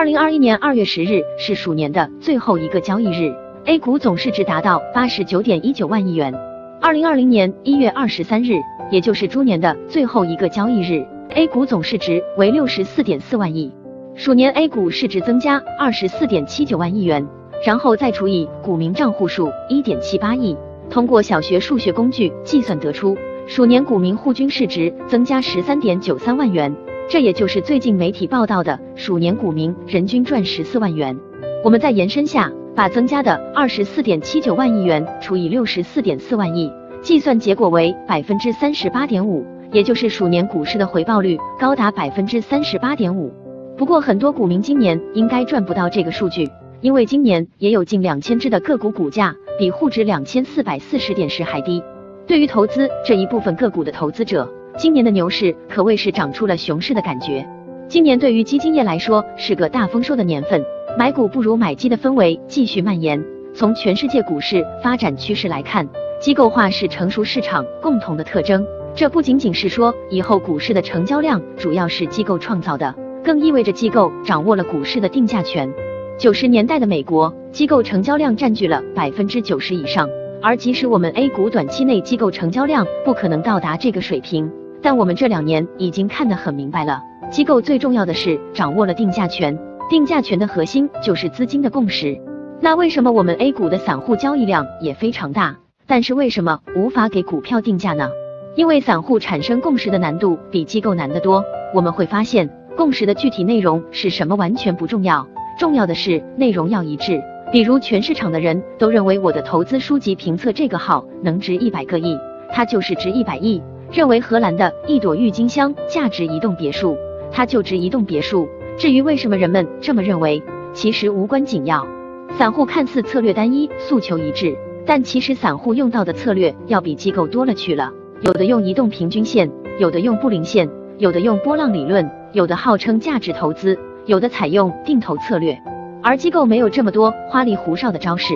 二零二一年二月十日是鼠年的最后一个交易日，A 股总市值达到八十九点一九万亿元。二零二零年一月二十三日，也就是猪年的最后一个交易日，A 股总市值为六十四点四万亿。鼠年 A 股市值增加二十四点七九万亿元，然后再除以股民账户数一点七八亿，通过小学数学工具计算得出，鼠年股民户均市值增加十三点九三万元，这也就是最近媒体报道的鼠年股民人均赚十四万元。我们再延伸下。把增加的二十四点七九万亿元除以六十四点四万亿，计算结果为百分之三十八点五，也就是鼠年股市的回报率高达百分之三十八点五。不过很多股民今年应该赚不到这个数据，因为今年也有近两千只的个股股价比沪指两千四百四十点时还低。对于投资这一部分个股的投资者，今年的牛市可谓是长出了熊市的感觉。今年对于基金业来说是个大丰收的年份。买股不如买基的氛围继续蔓延。从全世界股市发展趋势来看，机构化是成熟市场共同的特征。这不仅仅是说以后股市的成交量主要是机构创造的，更意味着机构掌握了股市的定价权。九十年代的美国，机构成交量占据了百分之九十以上，而即使我们 A 股短期内机构成交量不可能到达这个水平，但我们这两年已经看得很明白了，机构最重要的是掌握了定价权。定价权的核心就是资金的共识。那为什么我们 A 股的散户交易量也非常大，但是为什么无法给股票定价呢？因为散户产生共识的难度比机构难得多。我们会发现，共识的具体内容是什么完全不重要，重要的是内容要一致。比如，全市场的人都认为我的投资书籍评测这个号能值一百个亿，它就是值一百亿；认为荷兰的一朵郁金香价值一栋别墅，它就值一栋别墅。至于为什么人们这么认为，其实无关紧要。散户看似策略单一，诉求一致，但其实散户用到的策略要比机构多了去了。有的用移动平均线，有的用布林线，有的用波浪理论，有的号称价值投资，有的采用定投策略。而机构没有这么多花里胡哨的招式。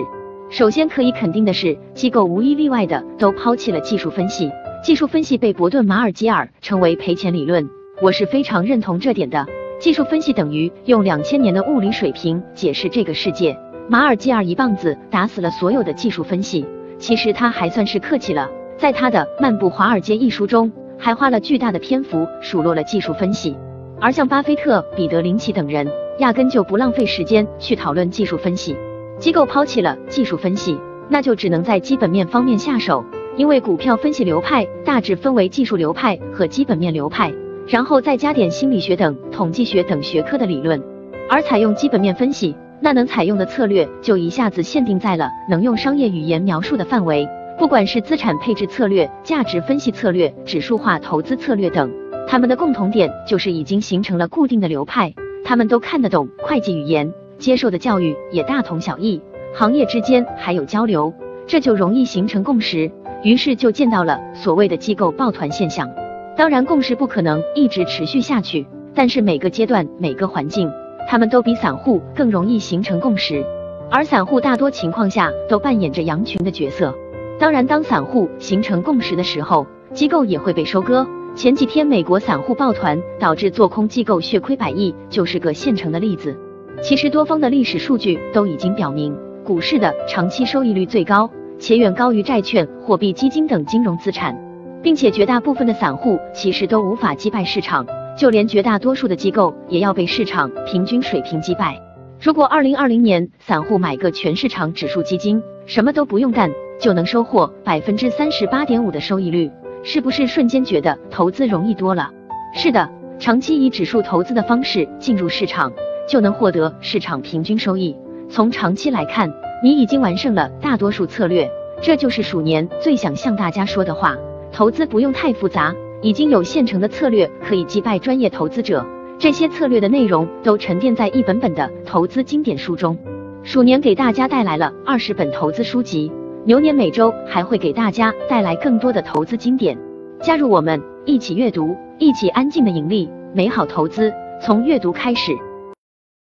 首先可以肯定的是，机构无一例外的都抛弃了技术分析，技术分析被伯顿·马尔基尔称为赔钱理论，我是非常认同这点的。技术分析等于用两千年的物理水平解释这个世界。马尔基尔一棒子打死了所有的技术分析。其实他还算是客气了，在他的《漫步华尔街》一书中，还花了巨大的篇幅数落了技术分析。而像巴菲特、彼得林奇等人，压根就不浪费时间去讨论技术分析。机构抛弃了技术分析，那就只能在基本面方面下手，因为股票分析流派大致分为技术流派和基本面流派。然后再加点心理学等统计学等学科的理论，而采用基本面分析，那能采用的策略就一下子限定在了能用商业语言描述的范围。不管是资产配置策略、价值分析策略、指数化投资策略等，他们的共同点就是已经形成了固定的流派，他们都看得懂会计语言，接受的教育也大同小异，行业之间还有交流，这就容易形成共识，于是就见到了所谓的机构抱团现象。当然，共识不可能一直持续下去，但是每个阶段、每个环境，他们都比散户更容易形成共识。而散户大多情况下都扮演着羊群的角色。当然，当散户形成共识的时候，机构也会被收割。前几天美国散户抱团导致做空机构血亏百亿，就是个现成的例子。其实多方的历史数据都已经表明，股市的长期收益率最高，且远高于债券、货币基金等金融资产。并且绝大部分的散户其实都无法击败市场，就连绝大多数的机构也要被市场平均水平击败。如果二零二零年散户买个全市场指数基金，什么都不用干就能收获百分之三十八点五的收益率，是不是瞬间觉得投资容易多了？是的，长期以指数投资的方式进入市场，就能获得市场平均收益。从长期来看，你已经完胜了大多数策略。这就是鼠年最想向大家说的话。投资不用太复杂，已经有现成的策略可以击败专业投资者。这些策略的内容都沉淀在一本本的投资经典书中。鼠年给大家带来了二十本投资书籍，牛年每周还会给大家带来更多的投资经典。加入我们，一起阅读，一起安静的盈利。美好投资从阅读开始。